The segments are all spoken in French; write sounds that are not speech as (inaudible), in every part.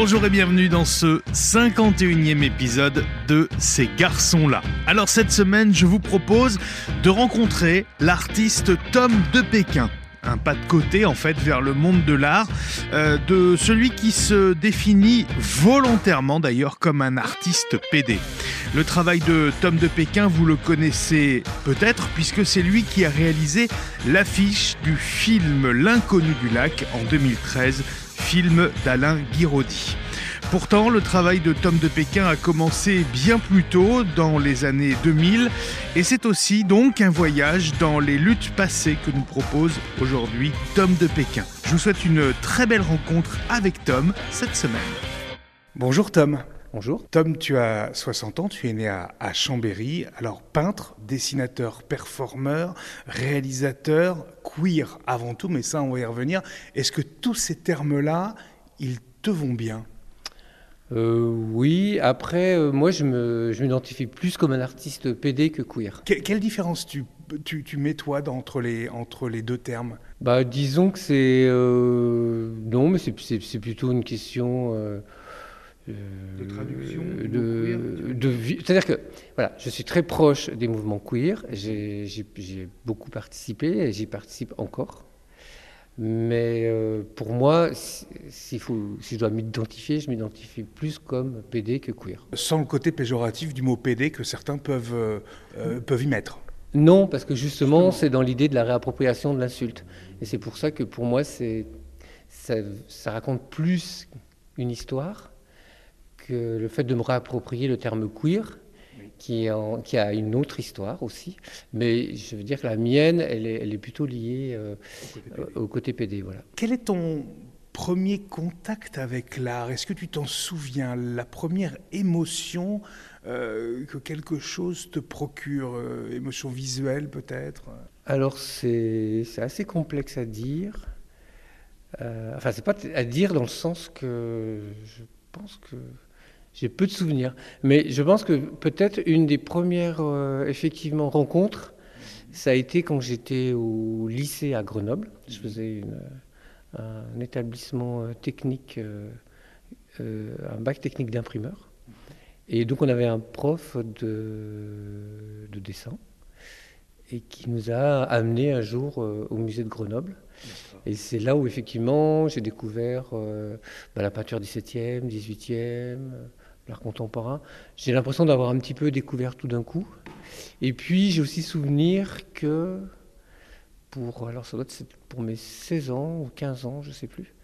Bonjour et bienvenue dans ce 51e épisode de Ces garçons-là. Alors cette semaine, je vous propose de rencontrer l'artiste Tom de Pékin un pas de côté en fait vers le monde de l'art, euh, de celui qui se définit volontairement d'ailleurs comme un artiste PD. Le travail de Tom de Pékin, vous le connaissez peut-être puisque c'est lui qui a réalisé l'affiche du film L'inconnu du lac en 2013, film d'Alain Guiraudy. Pourtant, le travail de Tom de Pékin a commencé bien plus tôt, dans les années 2000, et c'est aussi donc un voyage dans les luttes passées que nous propose aujourd'hui Tom de Pékin. Je vous souhaite une très belle rencontre avec Tom cette semaine. Bonjour Tom. Bonjour. Tom, tu as 60 ans, tu es né à, à Chambéry. Alors, peintre, dessinateur, performeur, réalisateur, queer avant tout, mais ça, on va y revenir. Est-ce que tous ces termes-là, ils te vont bien? Euh, oui, après, euh, moi, je m'identifie plus comme un artiste PD que queer. quelle différence tu, tu, mets, toi, entre les, entre les deux termes? Bah, Disons que c'est... Euh, non, mais c'est plutôt une question... de traduction de, C'est-à-dire que voilà, je suis très proche des mouvements queer, j'ai beaucoup participé et j'y participe encore. Mais euh, pour moi, si je dois m'identifier, je m'identifie plus comme PD que queer. Sans le côté péjoratif du mot PD que certains peuvent, euh, euh, peuvent y mettre Non, parce que justement, c'est dans l'idée de la réappropriation de l'insulte. Et c'est pour ça que pour moi, ça, ça raconte plus une histoire que le fait de me réapproprier le terme queer qui, a une autre histoire aussi. Mais je veux dire que la mienne, elle est, plutôt liée euh, au, côté PD. Voilà. Quel est ton premier contact avec l'art? Est-ce que tu t'en souviens? La première émotion euh, que quelque chose te procure euh, Émotion visuelle peut-être? Alors c'est assez complexe à dire. enfin, c'est pas à dire dans le sens que je pense que j'ai peu de souvenirs. Mais je pense que peut-être une des premières, euh, effectivement, rencontres, ça a été quand j'étais au lycée à Grenoble. Je faisais un établissement euh, technique, euh, un bac technique d'imprimeur. Et donc on avait un prof de, de dessin et qui nous a amenés un jour au musée de Grenoble. Et c'est là où effectivement j'ai découvert bah, la peinture 17e, 18e, l'art contemporain. J'ai l'impression d'avoir un petit peu découvert tout d'un coup. Et puis j'ai aussi souvenir que pour, alors ça doit être pour mes 16 ans ou 15 ans, je ne sais plus,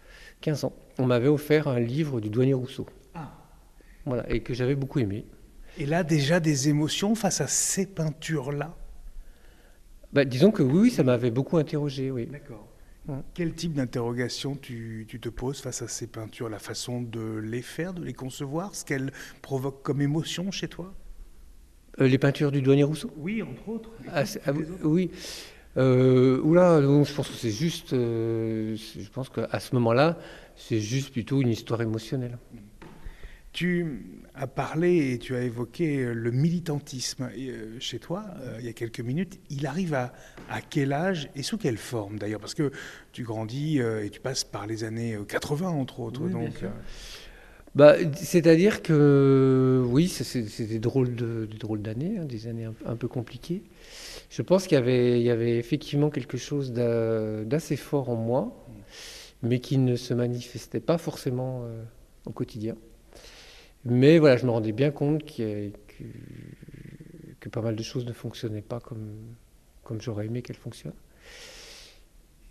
15 ans, on m'avait offert un livre du douanier Rousseau. Ah. Voilà, et que j'avais beaucoup aimé. Et là, déjà des émotions face à ces peintures-là? Bah, Disons que oui, ça m'avait beaucoup interrogé, oui. D'accord. Quel type d'interrogation tu, te poses face à ces peintures La façon de les faire, de les concevoir Ce qu'elles provoquent comme émotion chez toi? Euh, Les peintures du douanier Rousseau? Oui, entre autres. Ah, ah, oui. Euh, oula, je pense que c'est juste. Euh, je pense qu'à ce moment-là, c'est juste plutôt une histoire émotionnelle. Tu as parlé et tu as évoqué le militantisme euh, chez toi euh, il y a quelques minutes. Il arrive à, à quel âge et sous quelle forme d'ailleurs? Parce que tu grandis euh, et tu passes par les années 80 entre autres. donc, bah, C'est-à-dire que oui, c'est des drôles d'années, hein, des années un, peu compliquées. Je pense qu'il y, y, avait effectivement quelque chose d'assez fort en moi, mais qui ne se manifestait pas forcément au quotidien. Mais voilà, je me rendais bien compte que, que, pas mal de choses ne fonctionnaient pas comme, comme j'aurais aimé qu'elles fonctionnent.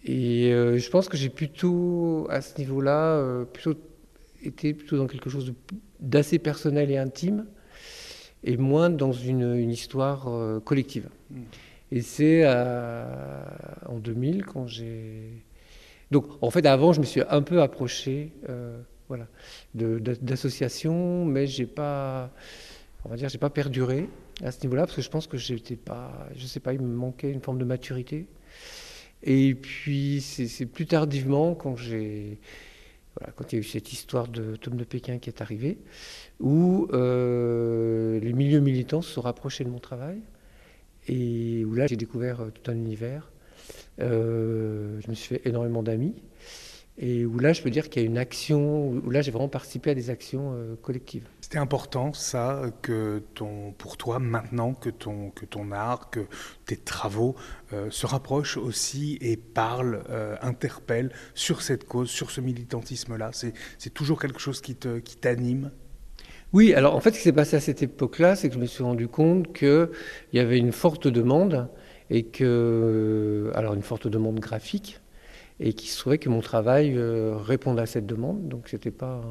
Et euh, je pense que j'ai plutôt, à ce niveau-là, euh, plutôt été plutôt dans quelque chose d'assez personnel et intime, et moins dans une, une histoire euh, collective. Hmm. Et c'est en 2000 quand j'ai... Donc en fait, avant, je me suis un peu approché voilà, d'associations, mais j'ai pas, on va dire, j'ai pas perduré à ce niveau-là parce que je pense que j'étais pas, je sais pas, il me manquait une forme de maturité. Et puis c'est plus tardivement quand j'ai, voilà, quand il y a eu cette histoire de Tom de Pékin qui est arrivée, où euh, les milieux militants se sont rapprochés de mon travail et où là j'ai découvert euh, tout un univers. Euh, je me suis fait énormément d'amis. Et où là, je peux dire qu'il y a une action, où là, j'ai vraiment participé à des actions euh, collectives. C'était important, ça, que ton, pour toi, maintenant, que ton, que ton art, que tes travaux euh, se rapprochent aussi et parlent, euh, interpellent sur cette cause, sur ce militantisme-là. C'est toujours quelque chose qui t'anime qui oui, alors en fait, ce qui s'est passé à cette époque-là, c'est que je me suis rendu compte qu'il y avait une forte demande, et que, alors une forte demande graphique, et qu'il se trouvait que mon travail euh, répondait à cette demande. Donc ce n'était pas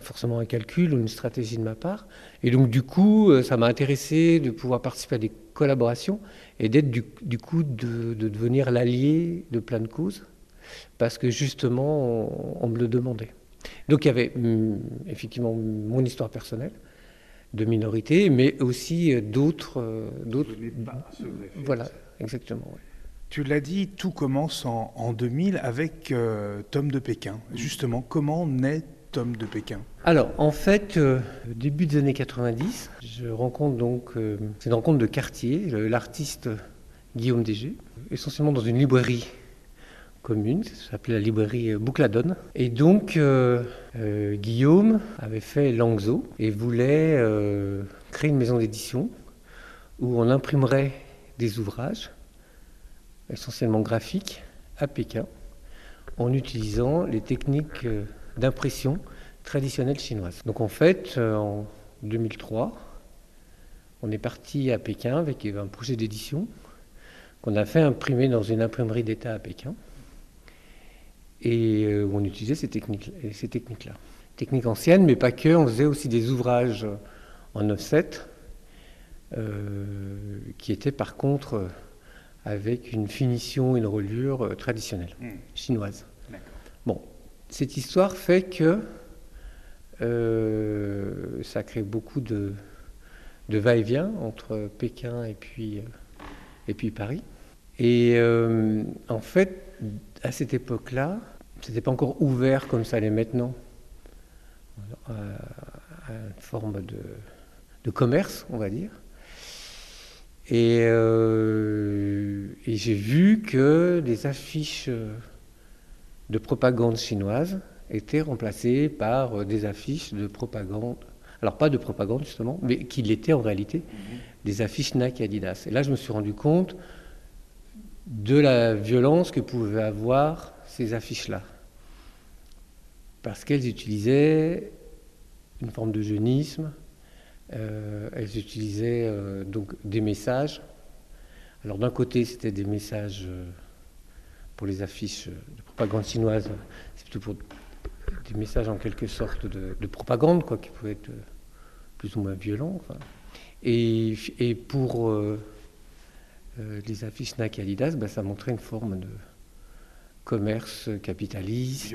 forcément un calcul ou une stratégie de ma part. Et donc du coup, euh, ça m'a intéressé de pouvoir participer à des collaborations et d'être du, coup de, devenir l'allié de plein de causes, parce que justement, on, me le demandait. Donc il y avait hum, effectivement mon histoire personnelle de minorité, mais aussi euh, d'autres... d'autres voilà, exactement. Tu l'as dit, tout commence en, 2000 avec euh, Tom de Pékin. Justement, comment naît Tom de Pékin? Alors, en fait, euh, début des années 90, je rencontre donc, euh, c'est une rencontre de quartier, l'artiste Guillaume Dégé, essentiellement dans une librairie commune, ça s'appelait la librairie Boucladonne. Et donc, Guillaume avait fait Langzo et voulait créer une maison d'édition où on imprimerait des ouvrages essentiellement graphique, à Pékin, en utilisant les techniques euh, d'impression traditionnelles chinoises. Donc en fait, euh, en 2003, on est parti à Pékin avec un projet d'édition qu'on a fait imprimer dans une imprimerie d'État à Pékin et euh, où on utilisait ces techniques-là. Ces techniques, techniques anciennes, mais pas que, on faisait aussi des ouvrages en offset qui étaient par contre avec une finition, une reliure euh, traditionnelle, hmm. chinoise. Bon, cette histoire fait que euh, ça crée beaucoup de, de va-et-vient entre Pékin et puis, euh, et puis Paris. Et en fait, à cette époque-là, c'était pas encore ouvert comme ça l'est maintenant, à, une forme de, de commerce, on va dire. Euh, et, j'ai vu que les affiches de propagande chinoise étaient remplacées par des affiches de propagande, alors pas de propagande justement, mais qui l'étaient en réalité, des affiches Nike et Adidas. Et là, je me suis rendu compte de la violence que pouvaient avoir ces affiches-là. Parce qu'elles utilisaient une forme de jeunisme, euh, elles utilisaient euh, donc des messages. Alors d'un côté, c'était des messages euh, pour les affiches de propagande chinoise, c'est plutôt pour des messages en quelque sorte de, propagande, quoi, qui pouvaient être plus ou moins violents. Et, et, pour les affiches Nike Adidas, bah, ça montrait une forme de commerce capitaliste,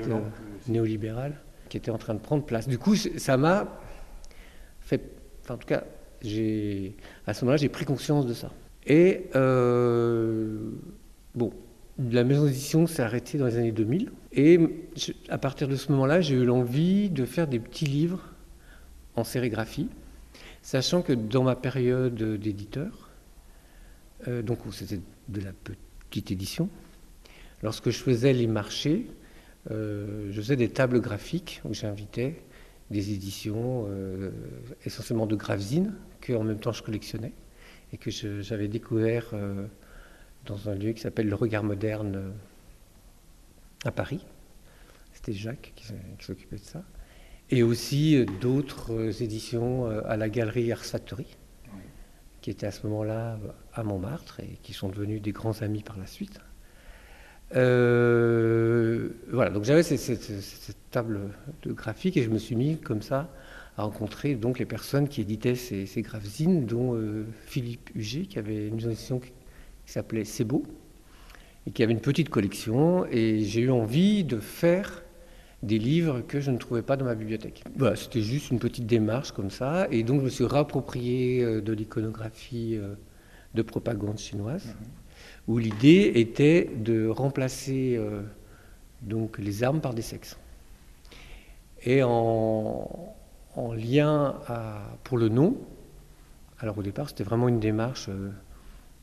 néolibéral, qui était en train de prendre place. Du coup, ça m'a fait en tout cas, à ce moment-là, j'ai pris conscience de ça. Et euh, bon, la maison d'édition s'est arrêtée dans les années 2000. Et à partir de ce moment-là, j'ai eu l'envie de faire des petits livres en sérigraphie, sachant que dans ma période d'éditeur, euh, donc c'était de la petite édition, lorsque je faisais les marchés, euh, je faisais des tables graphiques où j'invitais des éditions euh, essentiellement de Gravesine, que en même temps je collectionnais et que j'avais découvert euh, dans un lieu qui s'appelle le Regard Moderne euh, à Paris. C'était Jacques qui, s'occupait de ça. Et aussi d'autres éditions à la galerie Ars Factory, qui était à ce moment-là à Montmartre et qui sont devenus des grands amis par la suite. Euh, voilà, donc j'avais cette, table de graphique et je me suis mis comme ça à rencontrer donc les personnes qui éditaient ces, ces dont euh, Philippe Huget, qui avait une édition qui, s'appelait C'est beau, et qui avait une petite collection. Et j'ai eu envie de faire des livres que je ne trouvais pas dans ma bibliothèque. Voilà, c'était juste une petite démarche comme ça. Et donc je me suis rapproprié euh, de l'iconographie de propagande chinoise. Mhm où l'idée était de remplacer euh, donc les armes par des sexes. Et en, lien pour le nom, alors au départ c'était vraiment une démarche euh,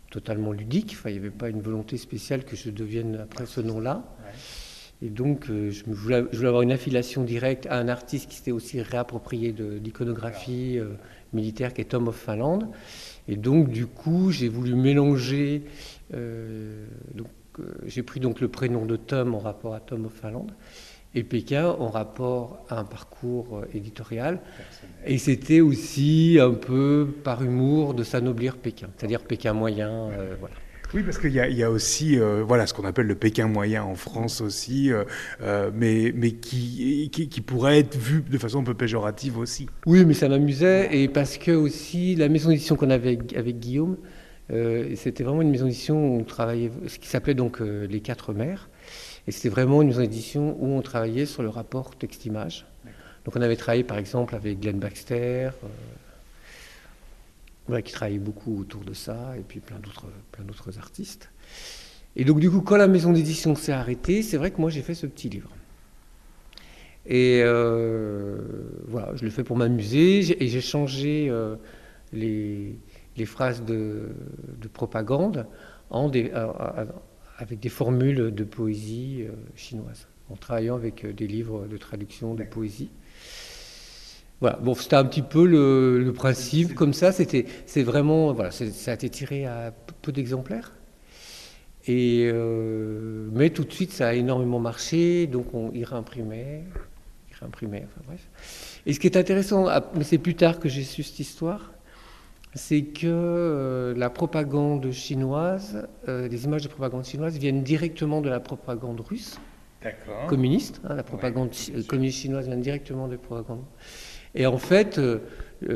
totalement ludique, enfin, il n'y avait pas une volonté spéciale que je devienne après ce nom-là. Et donc, je, voulais, je, voulais, avoir une affiliation directe à un artiste qui s'était aussi réapproprié de l'iconographie militaire, qui est Tom of Finland. Et donc, du coup, j'ai voulu mélanger. Donc, j'ai pris donc le prénom de Tom en rapport à Tom of Finland et Pékin en rapport à un parcours éditorial. Et c'était aussi un peu par humour de s'anoblir Pékin, c'est-à-dire Pékin moyen. Euh, voilà. Oui, parce qu'il y, y, a aussi euh, voilà, ce qu'on appelle le Pékin moyen en France aussi, euh, mais, mais qui, qui, pourrait être vu de façon un peu péjorative aussi. Oui, mais ça m'amusait, et parce que aussi la maison d'édition qu'on avait avec, avec Guillaume, c'était vraiment une maison d'édition où on travaillait, ce qui s'appelait donc Les Quatre Mères, et c'était vraiment une maison d'édition où on travaillait sur le rapport texte-image. Donc on avait travaillé par exemple avec Glenn Baxter, euh, qui travaillait beaucoup autour de ça, et puis plein d'autres, plein d'autres artistes. Et donc du coup, quand la maison d'édition s'est arrêtée, c'est vrai que moi j'ai fait ce petit livre. Et euh, voilà, je le fais pour m'amuser, et j'ai changé euh, les, les, phrases de, de propagande en des, avec des formules de poésie chinoise, en travaillant avec des livres de traduction de poésie. Voilà, bon, c'était un petit peu le, principe, comme ça, c'était, c'est vraiment, voilà, ça a été tiré à peu d'exemplaires. Et, euh, mais tout de suite, ça a énormément marché, donc on y réimprimait, y réimprimait, enfin bref. Et ce qui est intéressant, ah, c'est plus tard que j'ai su cette histoire, c'est que euh, la propagande chinoise, euh, les images de propagande chinoise viennent directement de la propagande russe, communiste. Hein, la propagande communiste chinoise vient directement de la propagande. Et en fait, euh,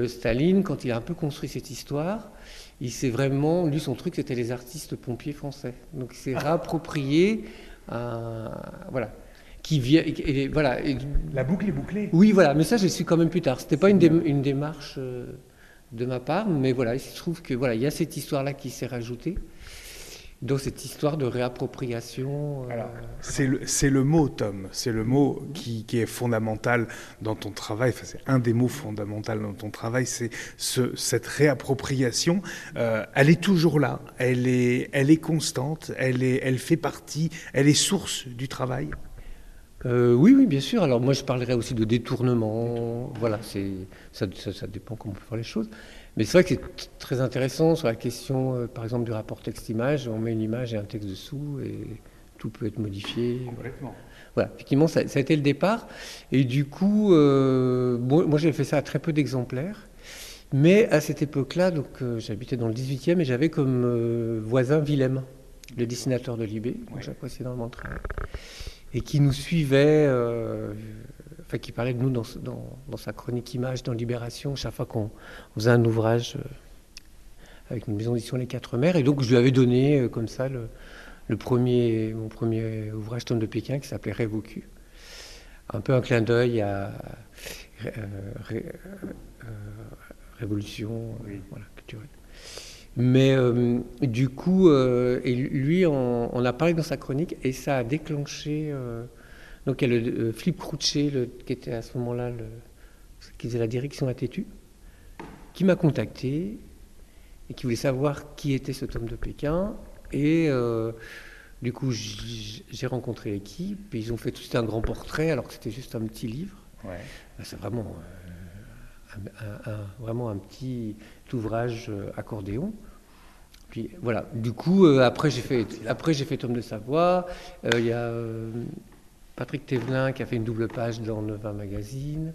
Staline, quand il a un peu construit cette histoire, il s'est vraiment, lui, son truc, c'était les artistes pompiers français. Donc il s'est réapproprié, voilà, qui vient, voilà. La boucle est bouclée. Oui, voilà, mais ça, je suis quand même plus tard. C'était pas une, une, démarche de ma part, mais voilà, il se trouve que voilà, il y a cette histoire-là qui s'est rajoutée dans cette histoire de réappropriation. Euh, c'est le, le, mot, Tom, c'est le mot qui, qui, est fondamental dans ton travail, enfin, c'est un des mots fondamentaux dans ton travail, c'est ce, cette réappropriation. Euh, elle est toujours là, elle est, elle est constante, elle, est, elle fait partie, elle est source du travail. Euh, oui, oui, bien sûr. Alors moi, je parlerai aussi de détournement. Voilà, c'est ça, ça, ça, dépend comment on peut faire les choses. Mais c'est vrai que c'est très intéressant sur la question, euh, par exemple, du rapport texte-image. On met une image et un texte dessous et tout peut être modifié. Complètement. Voilà, effectivement, ça, a été le départ. Et du coup, euh, moi, j'ai fait ça à très peu d'exemplaires. Mais à cette époque-là, donc j'habitais dans le 18e et j'avais comme voisin Willem, le dessinateur de Libé, que j'apprécie énormément le travail, et qui nous suivait qui parlait de nous dans, dans, sa chronique image dans Libération, chaque fois qu'on faisait un ouvrage euh, avec une maison d'édition Les Quatre Mers. Et donc, je lui avais donné euh, comme ça le, le, premier, mon premier ouvrage Tome de Pékin qui s'appelait Révocu. Un peu un clin d'œil à euh, Révolution voilà, culturelle. Mais du coup, et lui, on, on, a parlé dans sa chronique et ça a déclenché donc il y a le euh, Philippe Crouchet, qui était à ce moment-là, qui faisait la direction à Tétu, qui m'a contacté et qui voulait savoir qui était ce tome de Pékin. Et euh, du coup, j'ai rencontré l'équipe et ils ont fait tout un grand portrait alors que c'était juste un petit livre. Ouais. Bah, c'est vraiment, euh, un, vraiment un petit ouvrage accordéon. Puis voilà. Du coup, après j'ai fait, après j'ai fait Tome de Savoie. Il y a Patrick Thévelin qui a fait une double page dans Nova Magazine,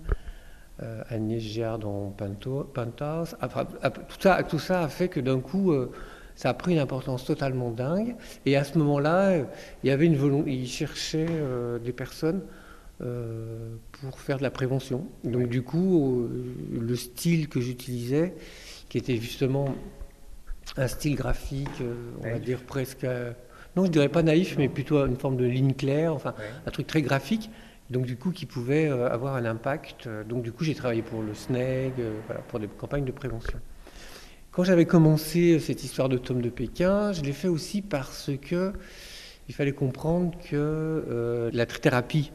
euh, Agnès Giard dans Penthouse. tout, ça, tout ça a fait que d'un coup, euh, ça a pris une importance totalement dingue. Et à ce moment-là, il y avait une volonté, euh, des personnes pour faire de la prévention. Donc du coup, le style que j'utilisais, qui était justement un style graphique, on va dire presque non, je dirais pas naïf, mais plutôt une forme de ligne claire, enfin un truc très graphique, donc du coup qui pouvait euh, avoir un impact. Donc du coup j'ai travaillé pour le SNEG, euh, pour des campagnes de prévention. Quand j'avais commencé cette histoire de tome de Pékin, je l'ai fait aussi parce que il fallait comprendre que euh, la trithérapie,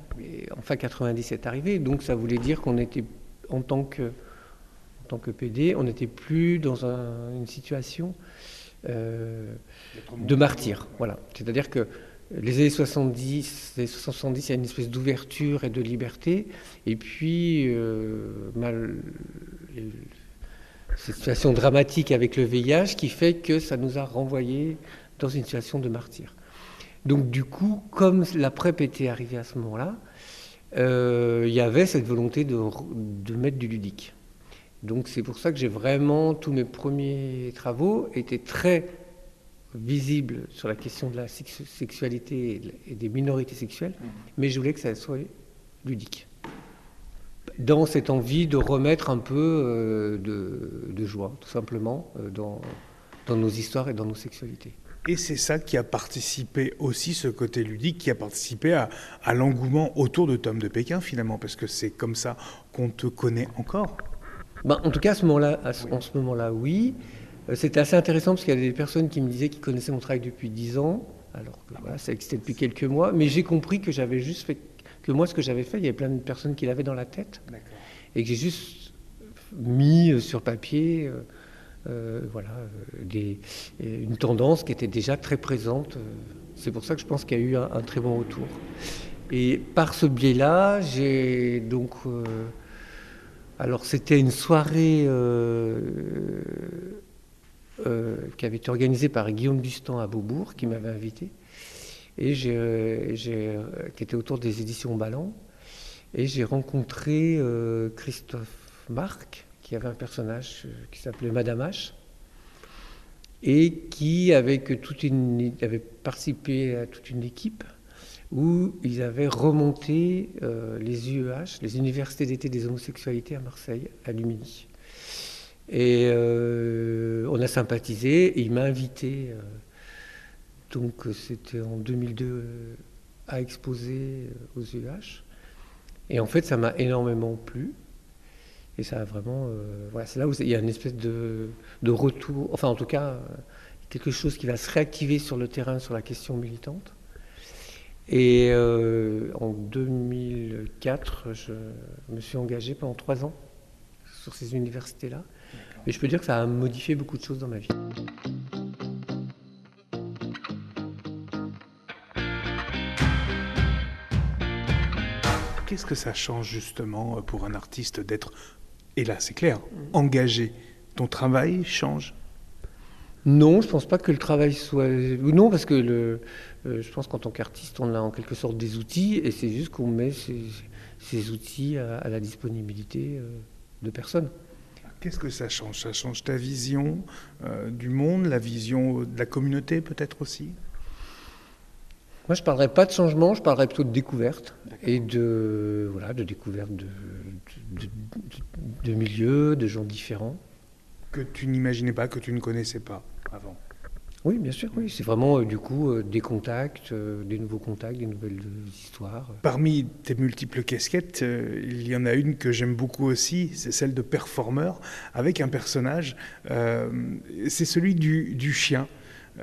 en fin 90 est arrivée, donc ça voulait dire qu'on était en tant que en tant que PD, on n'était plus dans une situation euh, de martyr. Voilà. C'est-à-dire que les années 70, les 70, il y a une espèce d'ouverture et de liberté. Et puis, euh, mal, cette situation dramatique avec le VIH qui fait que ça nous a renvoyés dans une situation de martyr. Donc, du coup, comme la PrEP était arrivée à ce moment-là, euh, il y avait cette volonté de, de mettre du ludique. Donc, c'est pour ça que j'ai vraiment, tous mes premiers travaux étaient très visible sur la question de la sexualité et des minorités sexuelles, mmh. mais je voulais que ça soit ludique. Dans cette envie de remettre un peu euh, de, joie, tout simplement, euh, dans, dans nos histoires et dans nos sexualités. Et c'est ça qui a participé aussi, ce côté ludique, qui a participé à, à l'engouement autour de Tom de Pékin, finalement, parce que c'est comme ça qu'on te connaît encore. Ben, en tout cas, à ce moment-là, en ce moment-là, oui. Euh, c'était assez intéressant parce qu'il y avait des personnes qui me disaient qu'ils connaissaient mon travail depuis 10 ans, alors que voilà, ça existait depuis quelques mois, mais j'ai compris que j'avais juste fait, que moi ce que j'avais fait, il y avait plein de personnes qui l'avaient dans la tête, et que j'ai juste mis euh, sur papier euh, voilà, des, une tendance qui était déjà très présente. C'est pour ça que je pense qu'il y a eu un, très bon retour. Et par ce biais-là, j'ai donc... alors c'était une soirée euh, qui avait été organisé par Guillaume Bustan à Beaubourg, qui m'avait invité, et euh, euh, qui était autour des éditions Ballant. Et j'ai rencontré Christophe Marc, qui avait un personnage qui s'appelait Madame H, et qui, avec toute une, avait participé à toute une équipe où ils avaient remonté les UEH, les universités d'été des homosexualités à Marseille, à Lumini. Et euh, on a sympathisé et il m'a invité, euh, donc c'était en 2002, euh, à exposer aux UH. Et en fait, ça m'a énormément plu. Et ça a vraiment. voilà, c'est là où il y a une espèce de, de, retour, enfin en tout cas, quelque chose qui va se réactiver sur le terrain sur la question militante. Et en 2004, je me suis engagé pendant trois ans sur ces universités-là. Mais je peux dire que ça a modifié beaucoup de choses dans ma vie. Qu'est-ce que ça change justement pour un artiste d'être, et là c'est clair, engagé Ton travail change non, je ne pense pas que le travail soit. Non, parce que le, euh, je pense qu'en tant qu'artiste, on a en quelque sorte des outils, et c'est juste qu'on met ces, outils à, la disponibilité euh, de personnes. Qu'est-ce que ça change? Ça change ta vision euh, du monde, la vision de la communauté peut-être aussi? Moi, je ne parlerais pas de changement, je parlerais plutôt de découverte et de, voilà, de découverte de, de milieux, de gens différents. Que tu n'imaginais pas, que tu ne connaissais pas avant oui, bien sûr, oui. C'est vraiment euh, du coup euh, des contacts, euh, des nouveaux contacts, des nouvelles histoires. Parmi tes multiples casquettes, il y en a une que j'aime beaucoup aussi, c'est celle de performeur, avec un personnage, c'est celui du chien.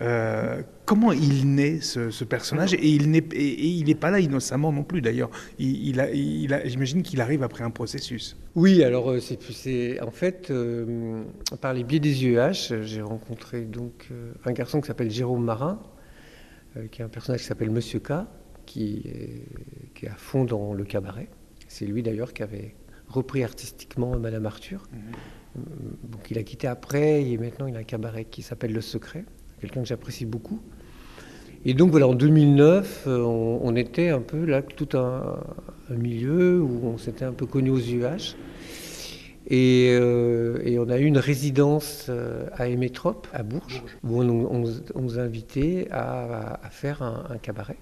Euh, comment il naît ce, personnage? Et il n'est et, il pas là innocemment non plus d'ailleurs. Il, il, j'imagine qu'il arrive après un processus. Oui, alors euh, c'est, en fait euh, par les biais des UEH, j'ai rencontré donc un garçon qui s'appelle Jérôme Marin, qui est un personnage qui s'appelle Monsieur K, qui est, qui est à fond dans le cabaret. C'est lui d'ailleurs qui avait repris artistiquement Madame Arthur. Mhm. Donc il a quitté après et maintenant il a un cabaret qui s'appelle Le Secret quelqu'un que j'apprécie beaucoup. Et donc voilà, en 2009, euh, on, était un peu là, tout un, milieu où on s'était un peu connu aux UH. Euh, et, on a eu une résidence euh, à Emétrope, à Bourges, où on, nous a invités à, faire un, cabaret.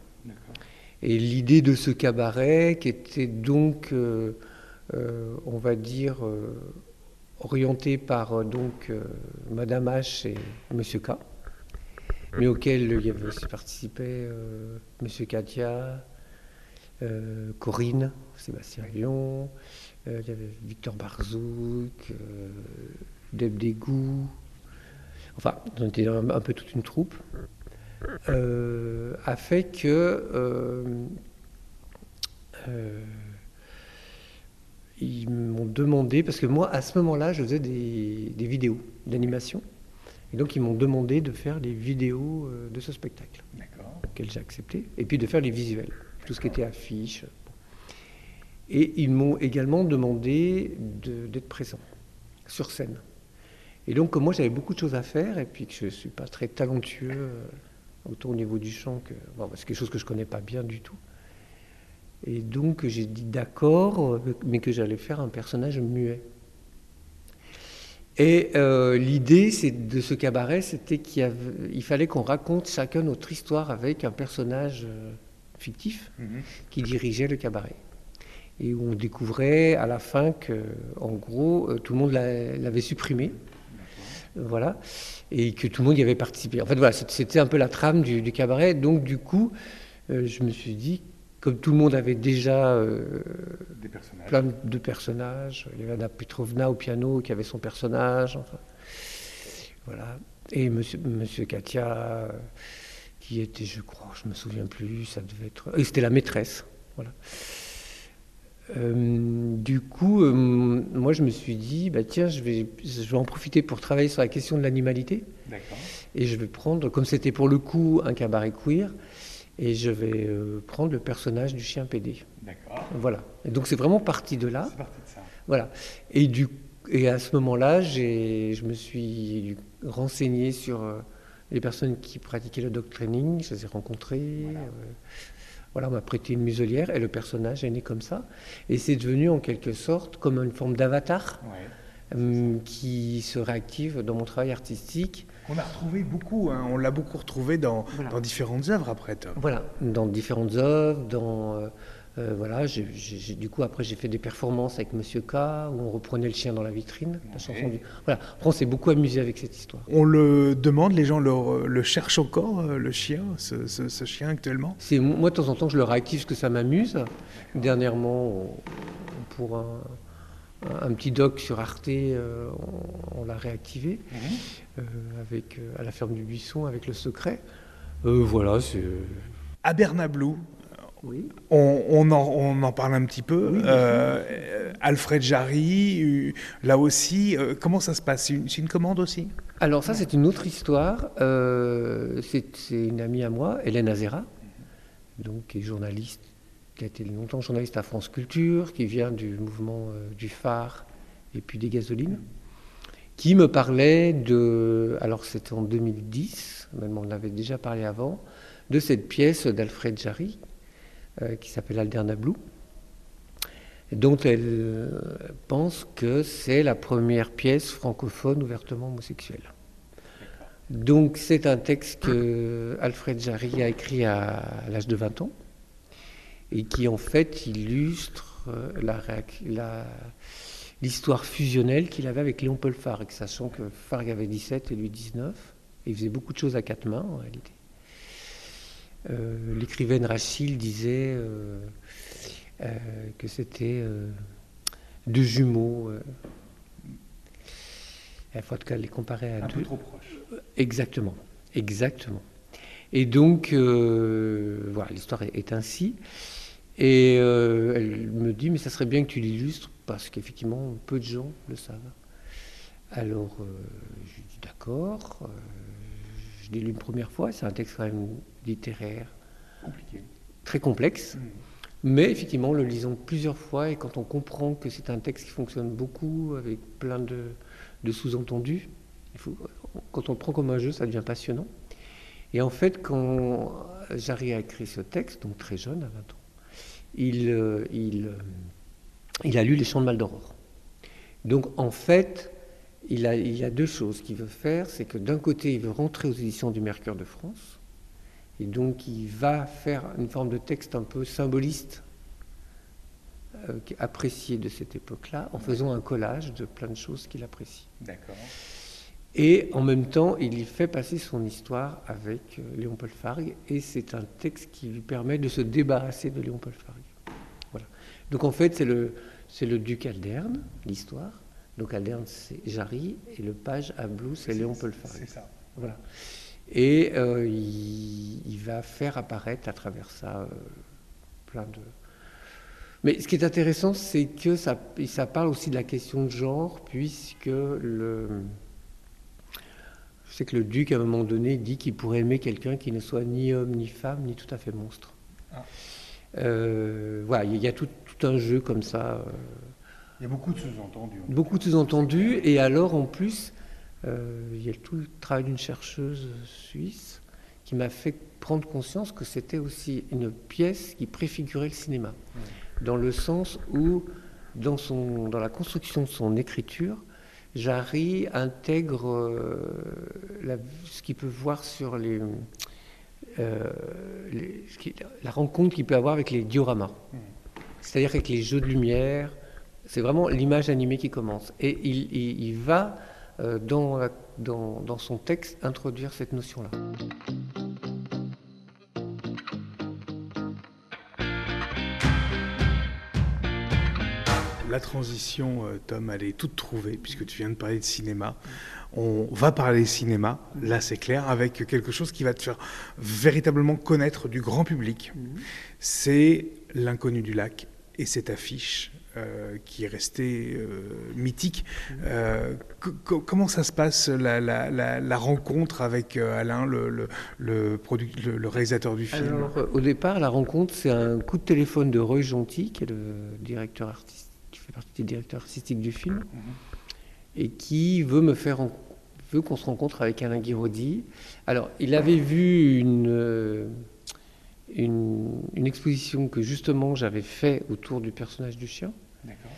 Et l'idée de ce cabaret, qui était donc, on va dire, orienté par donc Madame H et Monsieur K, mais auquel il y avait aussi participé euh, Monsieur Katia, euh, Corinne, Sébastien Lyon, euh, il y avait Victor Barzouk, Deb Degou, enfin, on était un, peu toute une troupe, a fait que ils m'ont demandé, parce que moi, à ce moment-là, je faisais des vidéos d'animation. Et donc ils m'ont demandé de faire les vidéos euh, de ce spectacle. Auquel j'ai accepté, et puis de faire les visuels, tout ce qui était affiche. Et ils m'ont également demandé d'être présent sur scène. Et donc, comme moi j'avais beaucoup de choses à faire, et puis que je ne suis pas très talentueux, euh, autant au niveau du chant que. Bon, c'est quelque chose que je ne connais pas bien du tout. Et donc, j'ai dit d'accord, euh, mais que j'allais faire un personnage muet. Et euh, l'idée de ce cabaret, c'était qu'il il fallait qu'on raconte chacun notre histoire avec un personnage fictif mhm. qui dirigeait le cabaret et où on découvrait à la fin que, en gros, euh, tout le monde l'avait supprimé. Voilà. Et que tout le monde y avait participé. En fait, voilà, c'était un peu la trame du, cabaret. Donc, du coup, euh, je me suis dit, comme tout le monde avait déjà euh, plein de personnages, il y avait Anna Petrovna au piano qui avait son personnage. Enfin, voilà. Et monsieur, monsieur Katia, qui était, je crois, je me souviens plus, ça devait être. Et c'était la maîtresse. Voilà. Euh, du coup, euh, moi, je me suis dit, bah, tiens, je vais, je vais en profiter pour travailler sur la question de l'animalité. Et je vais prendre, comme c'était pour le coup un cabaret queer, et je vais euh, prendre le personnage du chien PD. D'accord. Voilà. Et donc, c'est vraiment parti de là. C'est parti de ça. Voilà. Et, du, et à ce moment-là, je me suis renseigné sur les personnes qui pratiquaient le dog training. Je les ai rencontrées. Voilà, on m'a prêté une muselière et le personnage est né comme ça. Et c'est devenu en quelque sorte comme une forme d'avatar euh, qui se réactive dans mon travail artistique. On a retrouvé beaucoup, hein. on l'a beaucoup retrouvé dans, dans, différentes œuvres après. Tom. Voilà, dans différentes œuvres, dans euh, euh, voilà, du coup, après, j'ai fait des performances avec Monsieur K, où on reprenait le chien dans la vitrine. La chanson du... Voilà, on s'est beaucoup amusé avec cette histoire. On le demande, les gens le, cherchent encore, euh, le chien, ce, chien actuellement? Moi, de temps en temps, je le réactive parce que ça m'amuse. Dernièrement, pour un, petit doc sur Arte, euh, on, l'a réactivé, mhm. Avec, à la ferme du Buisson, avec le secret. voilà, c'est... À Bernablou, on, en, parle un petit peu. Euh, Alfred Jarry, euh, là aussi, euh, comment ça se passe? C'est une, commande aussi? Alors ça, c'est une autre histoire. c'est une amie à moi, Hélène Azera, donc, qui est journaliste, qui a été longtemps journaliste à France Culture, qui vient du mouvement du phare et puis des gasolines, qui me parlait de... Alors c'était en 2010, même on avait déjà parlé avant, de cette pièce d'Alfred Jarry euh, qui s'appelle Alderna Blue, dont elle euh, pense que c'est la première pièce francophone ouvertement homosexuelle. Donc c'est un texte que Alfred Jarry a écrit à l'âge de 20 ans et qui en fait illustre euh, l'histoire fusionnelle qu'il avait avec Léon Paul Fargue, sachant que Fargue avait 17 et lui 19. Et il faisait beaucoup de choses à quatre mains en réalité. Euh, l'écrivaine Rachel disait euh, euh, que c'était deux jumeaux. Il faut les comparer à Un deux. Peu trop proches. Exactement, exactement. Et donc, voilà, l'histoire est, ainsi. Et elle me dit, mais ça serait bien que tu l'illustres, parce qu'effectivement, peu de gens le savent. Alors, je lui dis d'accord. je l'ai lu une première fois, c'est un texte quand même littéraire très complexe. Mm. Mais effectivement, le lisant plusieurs fois et quand on comprend que c'est un texte qui fonctionne beaucoup avec plein de, sous-entendus, quand on le prend comme un jeu, ça devient passionnant. Et en fait, quand j'arrive à écrire ce texte, donc très jeune, à 20 ans, il, euh, il, euh, il a lu Les Chants de Maldoror. Donc en fait, il, a, il a deux choses qu'il veut faire. C'est que d'un côté, il veut rentrer aux éditions du Mercure de France, et donc il va faire une forme de texte un peu symboliste, euh, apprécié de cette époque-là, en faisant un collage de plein de choses qu'il apprécie. D'accord. Et en même temps, il y fait passer son histoire avec euh, Léon Paul Fargue, et c'est un texte qui lui permet de se débarrasser de Léon Paul Fargue. Donc en fait, c'est le, c'est le duc Alderne, l'histoire. Donc Alderne, c'est Jarry, et le page à Blue, c'est Léon Paul Fargue. C'est ça. Voilà. Et euh, il, va faire apparaître à travers ça euh, plein de... Mais ce qui est intéressant, c'est que ça, ça parle aussi de la question de genre, puisque le... Je sais que le duc, à un moment donné, dit qu'il pourrait aimer quelqu'un qui ne soit ni homme, ni femme, ni tout à fait monstre. Ah. Euh, voilà, il y a tout, tout un jeu comme ça. euh, Il y a beaucoup de sous-entendus. beaucoup de sous-entendus. Et alors, en plus, euh, il y a tout le travail d'une chercheuse suisse qui m'a fait prendre conscience que c'était aussi une pièce qui préfigurait le cinéma. Dans le sens où, dans, son, dans la construction de son écriture, Jarry intègre euh, la- ce qu'il peut voir sur les, euh, la rencontre qu'il peut avoir avec les dioramas. C'est-à-dire avec les jeux de lumière, c'est vraiment l'image animée qui commence. Et il, il- il va, euh, dans, la- dans, dans son texte, introduire cette notion-là. La transition, euh, Tom, elle est toute trouvée, puisque tu viens de parler de cinéma. On va parler cinéma, là c'est clair, avec quelque chose qui va te faire véritablement connaître du grand public. C'est L'inconnu du lac et cette affiche euh, qui est restée euh, mythique. Euh, co- co- comment ça se passe, la, la- la- la rencontre avec Alain, le, le- le réalisateur du film? Alors, au départ, la rencontre, c'est un coup de téléphone de Roy Gentil, qui est le directeur artistique, qui fait partie des directeurs artistiques du film, et qui veut me faire ren- veut qu'on se rencontre avec Alain Guiraudy. Alors, il avait vu une, une, une exposition que justement j'avais fait autour du personnage du chien. D'accord.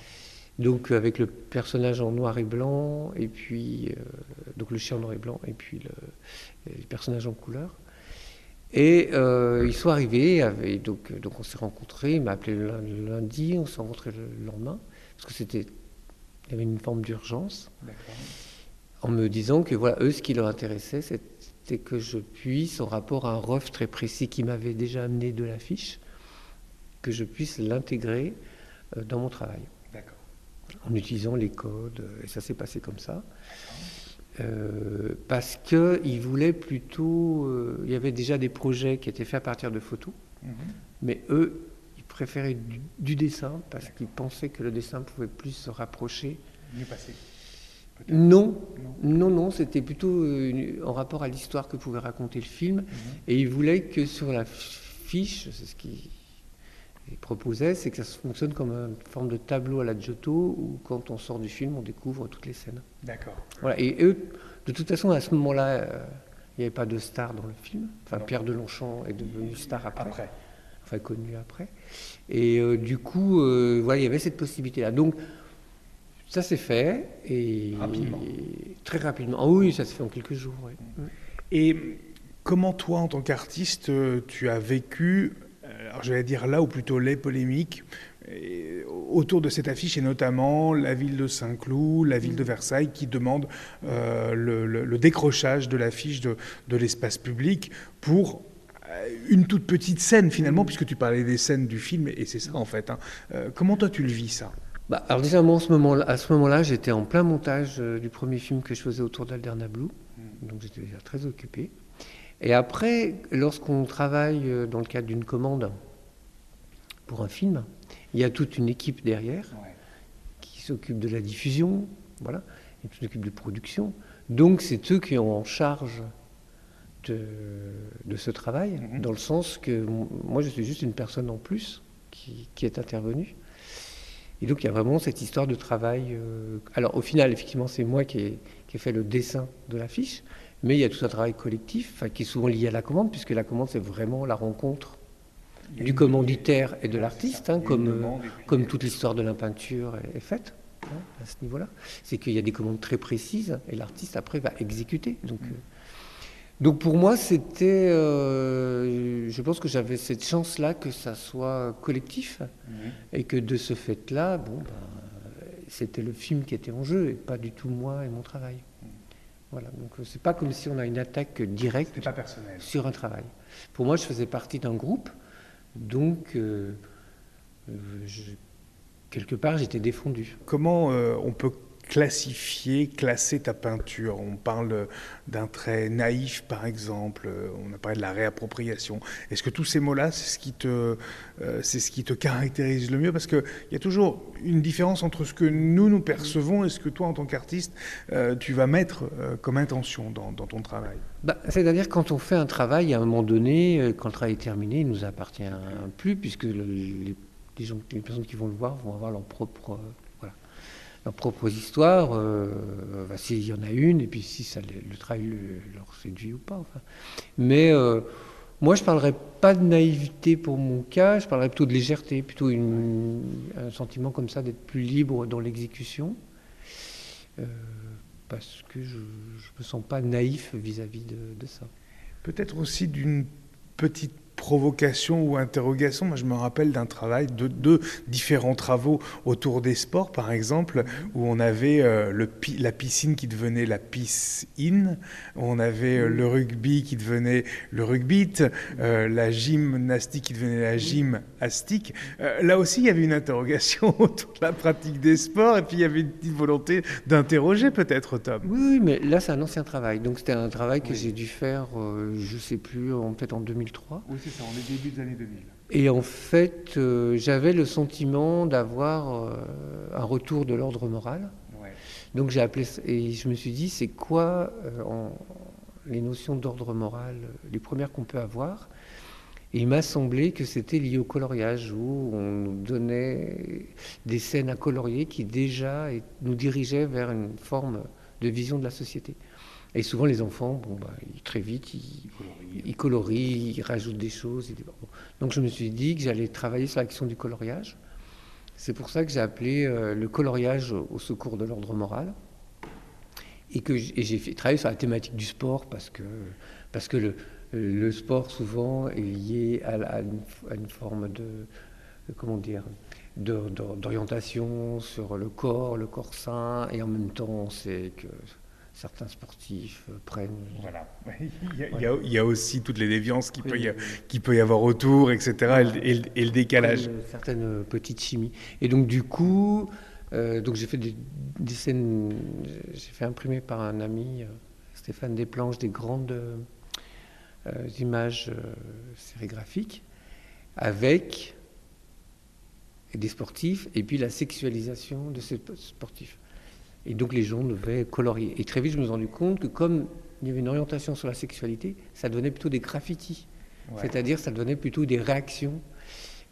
Donc avec le personnage en noir et blanc, et puis euh, donc le chien en noir et blanc, et puis le, le personnage en couleur. Et euh, ils sont arrivés, avec, donc, donc on s'est rencontrés, il m'a appelé le lun- le lundi, on s'est rencontrés le lendemain, parce que c'était, il y avait une forme d'urgence, en me disant que voilà, eux, ce qui leur intéressait, c'était que je puisse, en rapport à un ref très précis qui m'avait déjà amené de l'affiche, que je puisse l'intégrer euh, dans mon travail D'accord. en utilisant les codes, euh, et ça s'est passé comme ça. Euh, parce qu'ils voulaient plutôt. euh, il y avait déjà des projets qui étaient faits à partir de photos, Mhm. mais eux, ils préféraient du, du dessin parce qu'ils pensaient que le dessin pouvait plus se rapprocher. Mieux passé. Non, non, non, c'était plutôt euh, en rapport à l'histoire que pouvait raconter le film. Et ils voulaient que sur la fiche, c'est ce qu'ils ils proposaient, c'est que ça fonctionne comme une forme de tableau à la Giotto où quand on sort du film, on découvre toutes les scènes. D'accord. Voilà. Et eux, de toute façon, à ce moment-là, euh, il n'y avait pas de star dans le film. Enfin, Non. Pierre Delonchamp est devenu star après, Après. enfin connu après. Et euh, du coup, euh, voilà, il y avait cette possibilité-là. Donc, ça s'est fait et Rapidement. très rapidement. Ah oui, ça s'est fait en quelques jours. Et comment toi, en tant qu'artiste, euh, tu as vécu, euh, alors j'allais dire là ou plutôt les polémiques et autour de cette affiche et notamment la ville de Saint-Cloud, la ville de Versailles qui demande euh, le, le- le décrochage de l'affiche de, de l'espace public pour euh, une toute petite scène finalement, puisque tu parlais des scènes du film et c'est ça en fait. hein. Euh, comment toi tu le vis ça? Bah, alors déjà, moi, en ce moment à ce moment-là, j'étais en plein montage euh, du premier film que je faisais autour d'Alderna Blue, donc j'étais déjà très occupé. Et après, lorsqu'on travaille euh, dans le cadre d'une commande pour un film, il y a toute une équipe derrière qui s'occupe de la diffusion, voilà, et qui s'occupe de production. Donc c'est eux qui ont en charge de, de ce travail, Mhm. dans le sens que moi je suis juste une personne en plus qui, qui est intervenue. Et donc il y a vraiment cette histoire de travail. euh, Alors au final, effectivement, c'est moi qui ai, qui ai fait le dessin de l'affiche, mais il y a tout un travail collectif qui est souvent lié à la commande, puisque la commande c'est vraiment la rencontre du commanditaire et de l'artiste, hein, comme, euh, comme toute l'histoire de la peinture est, est faite hein, à ce niveau-là. C'est qu'il y a des commandes très précises et l'artiste après va exécuter. Donc, euh, donc pour moi, c'était, euh, je pense que j'avais cette chance-là que ça soit collectif et que de ce fait-là, bon, ben, c'était le film qui était en jeu et pas du tout moi et mon travail. Voilà, donc euh, c'est pas comme si on a une attaque directe pas personnel. sur un travail. Pour moi, je faisais partie d'un groupe, donc euh, euh, je- quelque part, j'étais défendu. Comment euh, on peut classifier, classer ta peinture. On parle d'un trait naïf, par exemple. On a parlé de la réappropriation. Est-ce que tous ces mots-là, c'est ce qui te, euh, c'est ce qui te caractérise le mieux? Parce qu'il y a toujours une différence entre ce que nous nous percevons et ce que toi, en tant qu'artiste, euh, tu vas mettre euh, comme intention dans, ton travail. Bah, c'est-à-dire quand on fait un travail, à un moment donné, quand le travail est terminé, il nous appartient plus, puisque gens, les personnes qui vont le voir vont avoir leur propre leurs propres histoires, euh, s'il y en a une, et puis si ça, le, travail leur séduit ou pas. Mais euh, moi, je ne parlerais pas de naïveté pour mon cas, je parlerais plutôt de légèreté, plutôt un sentiment comme ça d'être plus libre dans l'exécution, euh, parce que je ne me sens pas naïf vis-à-vis de ça. Peut-être aussi d'une petite provocation ou interrogation. Moi, je me rappelle d'un travail, de deux différents travaux autour des sports, par exemple, où on avait euh, le, la piscine qui devenait la piscine, on avait euh, le rugby qui devenait le rugby, euh, la gymnastique qui devenait la gymnastique. là aussi, il y avait une interrogation (laughs) autour de la pratique des sports, et puis il y avait une petite volonté d'interroger peut-être Tom. Oui, mais là, c'est un ancien travail. Donc, c'était un travail que j'ai dû faire, je ne sais plus, peut-être en 2003. Oui, c'est ça, on est début des années 2000. Et en fait, euh, j'avais le sentiment d'avoir euh, un retour de l'ordre moral. Donc j'ai appelé et je me suis dit, c'est quoi euh, les notions d'ordre moral, les premières qu'on peut avoir? Et il m'a semblé que c'était lié au coloriage, où on nous donnait des scènes à colorier qui déjà nous dirigeaient vers une forme de vision de la société. Et souvent, les enfants, bon, bah, très vite, ils, colorient, ils rajoutent des choses. Donc, je me suis dit que j'allais travailler sur la question du coloriage. C'est pour ça que j'ai appelé euh, le coloriage au secours de l'ordre moral. Et que j'ai fait travailler sur la thématique du sport parce que, parce que le, le sport, souvent, est lié à, une, forme de. Comment dire d'orientation sur le corps, le corps sain, et en même temps, on sait que certains sportifs euh, prennent. Voilà. Il y, a, aussi toutes les déviances qui, peut, y qui peut y avoir autour, etc., et, le, décalage. certaines petites chimies. Et donc, du coup, euh, donc j'ai fait des, scènes, j'ai fait imprimer par un ami, euh, Stéphane Desplanches, des grandes images sérigraphiques avec des sportifs et puis la sexualisation de ces sportifs. Et donc les gens devaient colorier. Et très vite, je me suis rendu compte que comme il y avait une orientation sur la sexualité, ça donnait plutôt des graffitis. C'est-à-dire, ça donnait plutôt des réactions.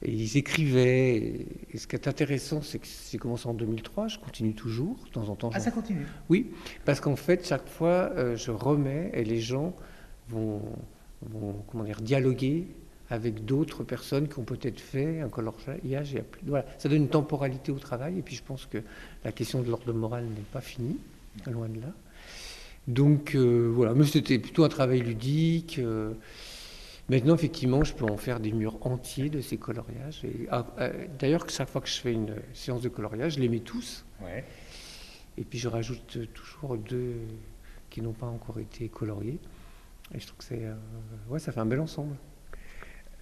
Et ils écrivaient. Et ce qui est intéressant, c'est que j'ai commencé en 2003, je continue toujours, de temps en temps. Ah, ça continue Oui, parce qu'en fait, chaque fois, euh, je remets et les gens vont, vont comment dire, dialoguer avec d'autres personnes qui ont peut-être fait un coloriage. Voilà. Ça donne une temporalité au travail. Et puis je pense que la question de l'ordre moral n'est pas finie, loin de là. Donc euh, voilà, mais c'était plutôt un travail ludique. Euh. maintenant, effectivement, je peux en faire des murs entiers de ces coloriages. Ah, euh, d'ailleurs, chaque fois que je fais une séance de coloriage, je les mets tous. Ouais. Et puis je rajoute toujours deux qui n'ont pas encore été coloriés. Et je trouve que c'est, ouais, ça fait un bel ensemble.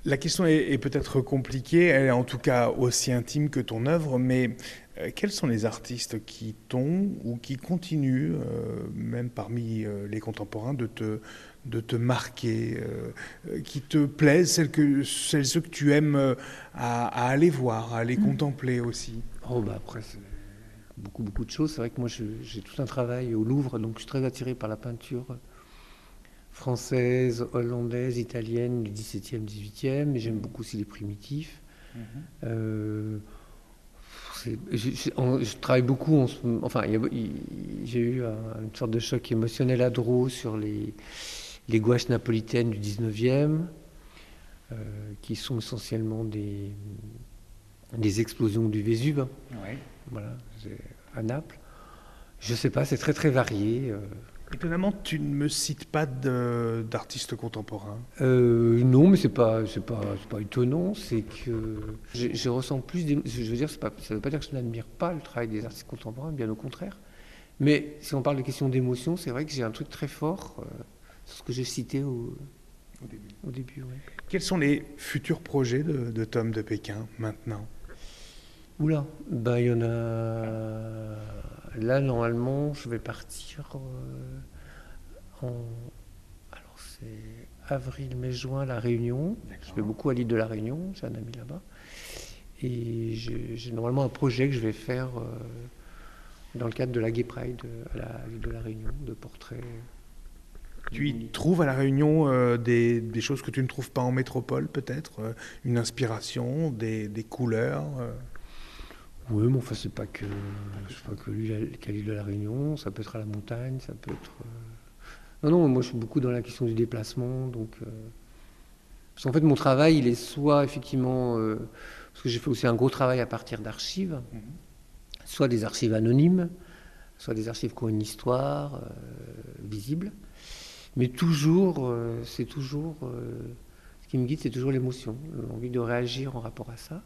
La question est, peut-être compliquée, elle est en tout cas aussi intime que ton œuvre, mais euh, quels sont les artistes qui t'ont ou qui continuent, euh, même parmi euh, les contemporains, de te, de te marquer, qui te plaisent, celles, que, celles ceux que tu aimes à, aller voir, à aller mmh. contempler aussi? Oh bah après, c'est beaucoup, beaucoup de choses. C'est vrai que moi j'ai tout un travail au Louvre, donc je suis très attiré par la peinture française, hollandaise, italienne du 17e, 18e, mais j'aime beaucoup aussi les primitifs. Mhm. Euh, je, travaille beaucoup, enfin, j'ai eu une sorte de choc émotionnel à Dreux sur les, les gouaches napolitaines du 19e, euh, qui sont essentiellement des, des explosions du Vésuve, voilà, à Naples. Je sais pas, c'est très très varié. Euh. Étonnamment, tu ne me cites pas d'artistes contemporains. Euh, non, mais c'est pas, c'est pas, pas étonnant. C'est que je, ressens plus. je veux dire, pas, ça ne veut pas dire que je n'admire pas le travail des artistes contemporains, bien au contraire. Mais si on parle de questions d'émotion, c'est vrai que j'ai un truc très fort euh, sur ce que j'ai cité au, début. Au début Quels sont les futurs projets de, de Tom de Pékin maintenant? Oula, ben il y en a Là, normalement, je vais partir euh, en. Alors, c'est avril, mai, juin, La Réunion. Je vais beaucoup à l'île de La Réunion, j'ai un ami là-bas. Et j'ai normalement un projet que je vais faire euh, dans le cadre de la Gay Pride à l'île de La Réunion, de portraits. Tu y trouves à La Réunion euh, des, des, choses que tu ne trouves pas en métropole, peut-être Une inspiration, des, des couleurs oui, mais enfin, c'est pas que, pas que l'île de la Réunion, ça peut être à la montagne, ça peut être. Euh, non, non, moi je suis beaucoup dans la question du déplacement, donc. Euh, parce qu'en fait, mon travail, il est soit effectivement. Euh, parce que j'ai fait aussi un gros travail à partir d'archives, mhm. soit des archives anonymes, soit des archives qui ont une histoire visible, mais toujours, c'est toujours. ce qui me guide, c'est toujours l'émotion, l'envie de réagir en rapport à ça.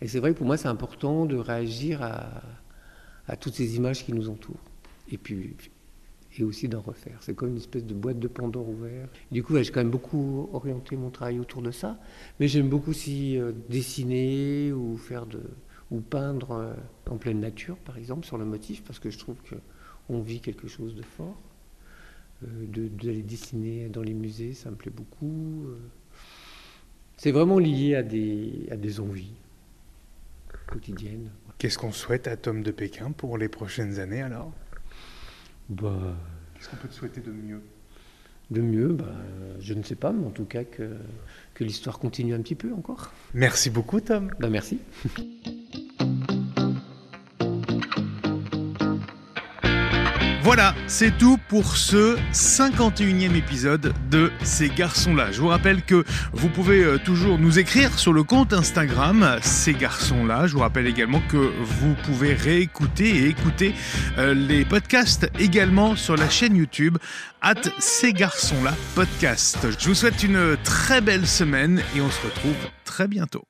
Et c'est vrai que pour moi, c'est important de réagir à, toutes ces images qui nous entourent. Et puis, et aussi d'en refaire. C'est comme une espèce de boîte de Pandore ouverte. Du coup, j'ai quand même beaucoup orienté mon travail autour de ça. Mais j'aime beaucoup aussi euh, dessiner ou faire de, ou peindre euh, en pleine nature, par exemple, sur le motif, parce que je trouve qu'on vit quelque chose de fort. Euh, D'aller dessiner dans les musées, ça me plaît beaucoup. C'est vraiment lié à des, à des envies quotidienne. Qu'est-ce qu'on souhaite à Tom de Pékin pour les prochaines années alors? Bah, Qu'est-ce qu'on peut te souhaiter de mieux? De mieux, bah, je ne sais pas, mais en tout cas que, que l'histoire continue un petit peu encore. Merci beaucoup Tom. Bah, merci. (laughs) Voilà, c'est tout pour ce 51e épisode de Ces garçons-là. Je vous rappelle que vous pouvez euh, toujours nous écrire sur le compte Instagram Ces garçons-là. Je vous rappelle également que vous pouvez réécouter et écouter euh, les podcasts également sur la chaîne YouTube at Ces garçons-là podcast. Je vous souhaite une très belle semaine et on se retrouve très bientôt.